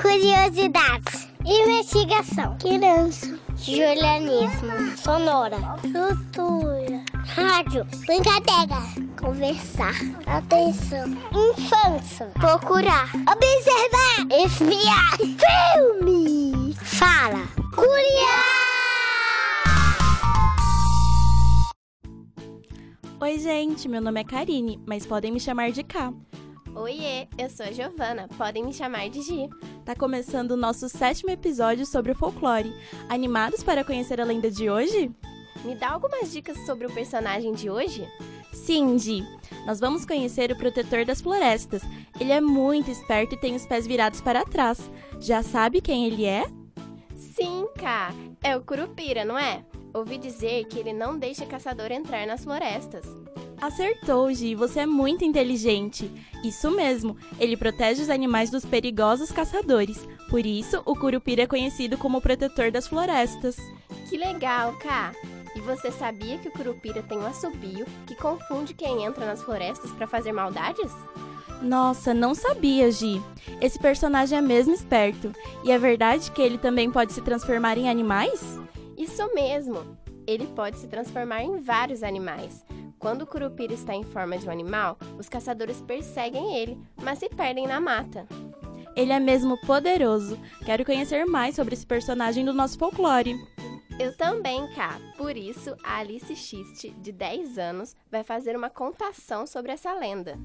Curiosidades. Investigação. Criança. Julianismo. Sonora. Cultura. Rádio. Brincadeira. Conversar. Atenção. Infância. Procurar. Observar. Espiar. Filme. Fala. Curiar. Oi, gente, meu nome é Karine, mas podem me chamar de K. Oiê, eu sou a Giovana, podem me chamar de Gi. Tá começando o nosso sétimo episódio sobre o folclore. Animados para conhecer a lenda de hoje? Me dá algumas dicas sobre o personagem de hoje? Sim, Gi. Nós vamos conhecer o protetor das florestas. Ele é muito esperto e tem os pés virados para trás. Já sabe quem ele é? Sim, K. É o Curupira, não é? Ouvi dizer que ele não deixa caçador entrar nas florestas. Acertou, Gi, você é muito inteligente. Isso mesmo, ele protege os animais dos perigosos caçadores. Por isso, o curupira é conhecido como o protetor das florestas. Que legal, K. E você sabia que o Curupira tem um assobio que confunde quem entra nas florestas para fazer maldades? Nossa, não sabia, Gi. Esse personagem é mesmo esperto. E é verdade que ele também pode se transformar em animais? Isso mesmo! Ele pode se transformar em vários animais. Quando o curupira está em forma de um animal, os caçadores perseguem ele, mas se perdem na mata. Ele é mesmo poderoso. Quero conhecer mais sobre esse personagem do nosso folclore. Eu também, Cá. Por isso, a Alice Xiste, de 10 anos, vai fazer uma contação sobre essa lenda.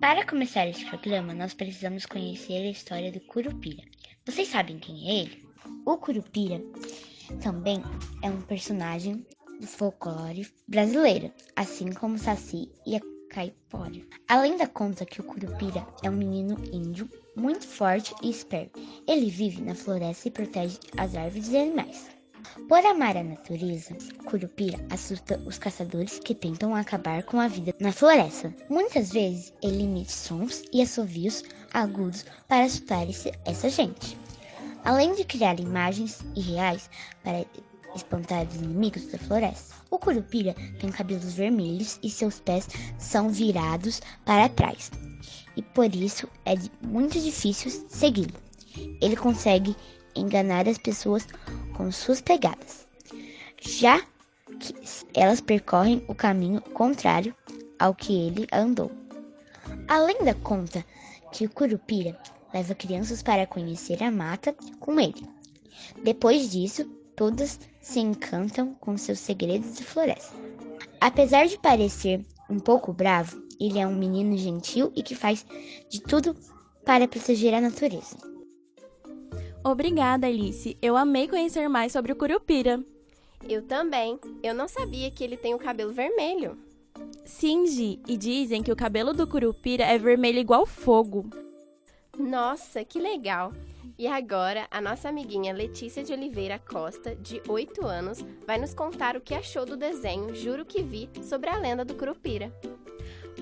Para começar esse programa, nós precisamos conhecer a história do Curupira. Vocês sabem quem é ele? O Curupira também é um personagem do folclore brasileiro, assim como o Saci e a Caipora. A lenda conta que o Curupira é um menino índio muito forte e esperto. Ele vive na floresta e protege as árvores e animais. Por amar a natureza, Curupira assusta os caçadores que tentam acabar com a vida na floresta. Muitas vezes ele emite sons e assovios agudos para assustar essa gente. Além de criar imagens irreais para espantar os inimigos da floresta. O curupira tem cabelos vermelhos e seus pés são virados para trás, e por isso é muito difícil segui-lo. Ele consegue enganar as pessoas com suas pegadas, já que elas percorrem o caminho contrário ao que ele andou. A lenda conta que o curupira leva crianças para conhecer a mata com ele. Depois disso, todas se encantam com seus segredos de floresta. Apesar de parecer um pouco bravo, ele é um menino gentil e que faz de tudo para proteger a natureza. Obrigada, Alice. Eu amei conhecer mais sobre o Curupira. Eu também. Eu não sabia que ele tem o cabelo vermelho. Sim, Gi, e dizem que o cabelo do Curupira é vermelho igual fogo. Nossa, que legal! E agora, a nossa amiguinha Letícia de Oliveira Costa, de 8 anos, vai nos contar o que achou do desenho Juro que Vi sobre a lenda do Curupira.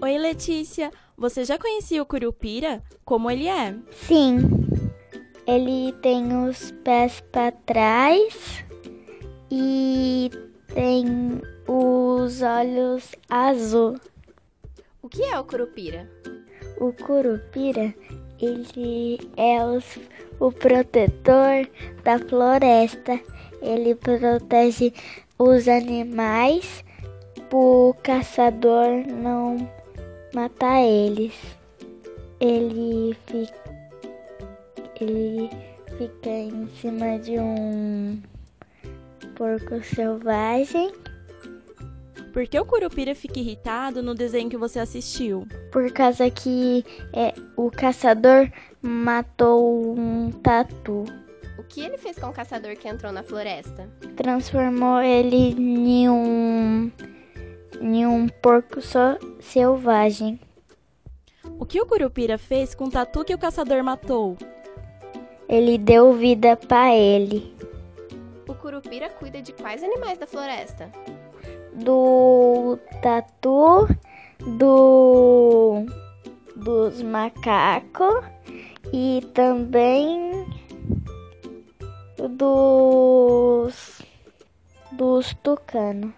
Oi, Letícia! Você já conhecia o Curupira? Como ele é? Sim. Ele tem os pés para trás e tem os olhos azul. O que é o Curupira? O Curupira ele é os, o protetor da floresta. Ele protege os animais para o caçador não matar eles. Ele fica, ele fica em cima de um porco selvagem. Por que o Curupira fica irritado no desenho que você assistiu? Por causa que é, o caçador matou um tatu. O que ele fez com o caçador que entrou na floresta? Transformou ele em um, em um porco só selvagem. O que o Curupira fez com o tatu que o caçador matou? Ele deu vida para ele. O Curupira cuida de quais animais da floresta? Do tatu, do dos macacos e também dos dos tucanos.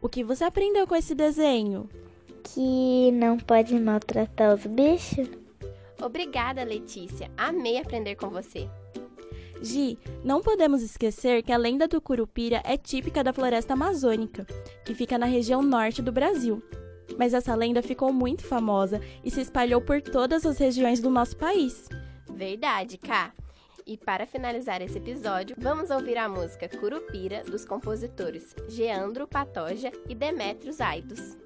O que você aprendeu com esse desenho? Que não pode maltratar os bichos. Obrigada, Letícia. Amei aprender com você. Gi, não podemos esquecer que a lenda do Curupira é típica da floresta amazônica, que fica na região norte do Brasil. Mas essa lenda ficou muito famosa e se espalhou por todas as regiões do nosso país. Verdade, Ká. E para finalizar esse episódio, vamos ouvir a música Curupira dos compositores Geandro Patoja e Demetrios Aidos.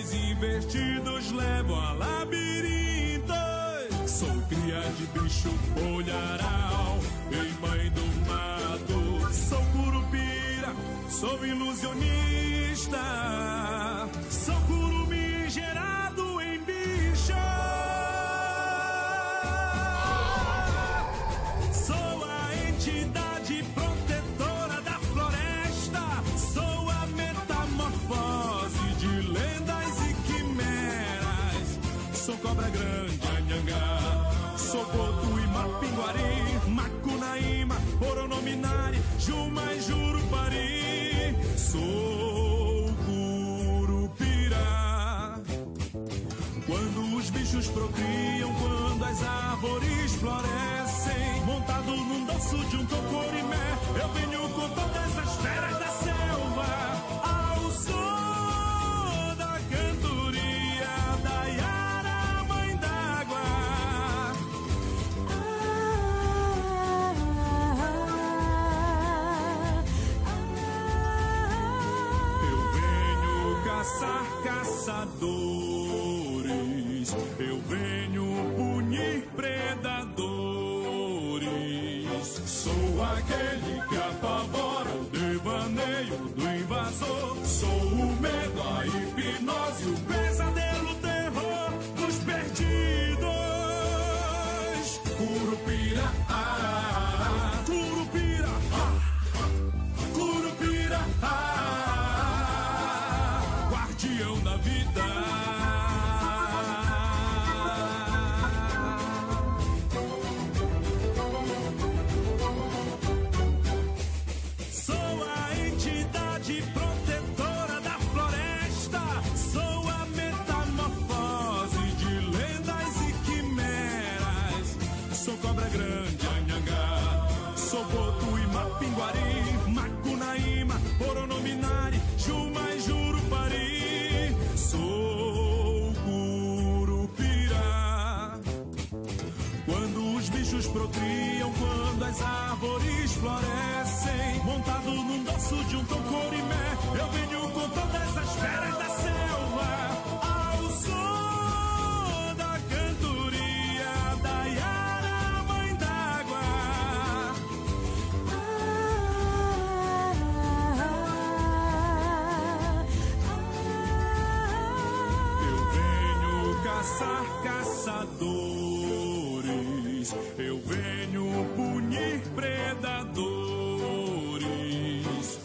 Pés investidos levam a labirintos. Sou cria de bicho olharal, ei mãe do mato. Sou curupira, sou ilusionista. Anhangá. Sou boto e mapinguari. Macunaíma, oronominari. Juma e jurupari. Sou curupira. Quando os bichos procriam, quando as árvores florescem, montado num dorso de um tocorimé, eu venho com todas bichos procriam, quando as árvores florescem, montado num dorso de um tocorimé, eu venho com todas as feras da selva, ao som da cantoria da Yara, mãe d'água. Eu venho caçar Eu venho punir predadores.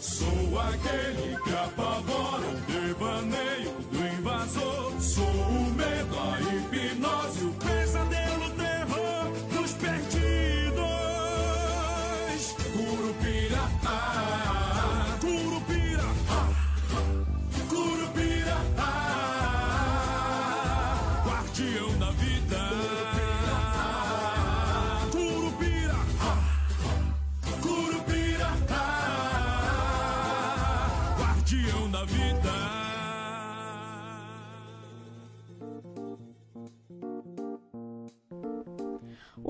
Sou aquele que apavora o devaneio do invasor. Sou o medo, a hipnose, o pesadelo, o terror dos perdidos. Curupira, ah, curupira, ah. Curupira, ah, guardião da vida.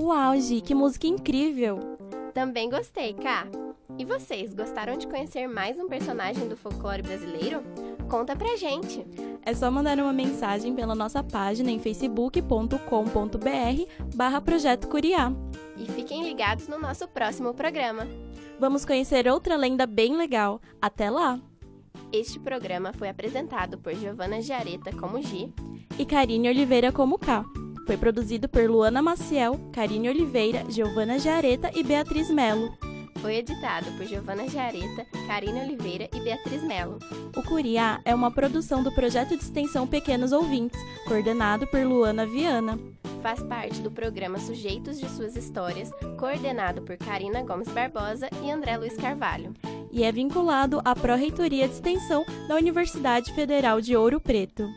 Uau, Gi, que música incrível! Também gostei, Ká. E vocês, gostaram de conhecer mais um personagem do folclore brasileiro? Conta pra gente! É só mandar uma mensagem pela nossa página em facebook.com.br barra Projeto Curiá. E fiquem ligados no nosso próximo programa. Vamos conhecer outra lenda bem legal. Até lá! Este programa foi apresentado por Giovana Giareta como Gi E Karine Oliveira como K. Foi produzido por Luana Maciel, Karine Oliveira, Giovana Jareta e Beatriz Melo. Foi editado por Giovana Jareta, Karine Oliveira e Beatriz Melo. O Curiá é uma produção do projeto de extensão Pequenos Ouvintes, coordenado por Luana Viana. Faz parte do programa Sujeitos de Suas Histórias, coordenado por Karina Gomes Barbosa e André Luiz Carvalho. E é vinculado à Pró-Reitoria de Extensão da Universidade Federal de Ouro Preto.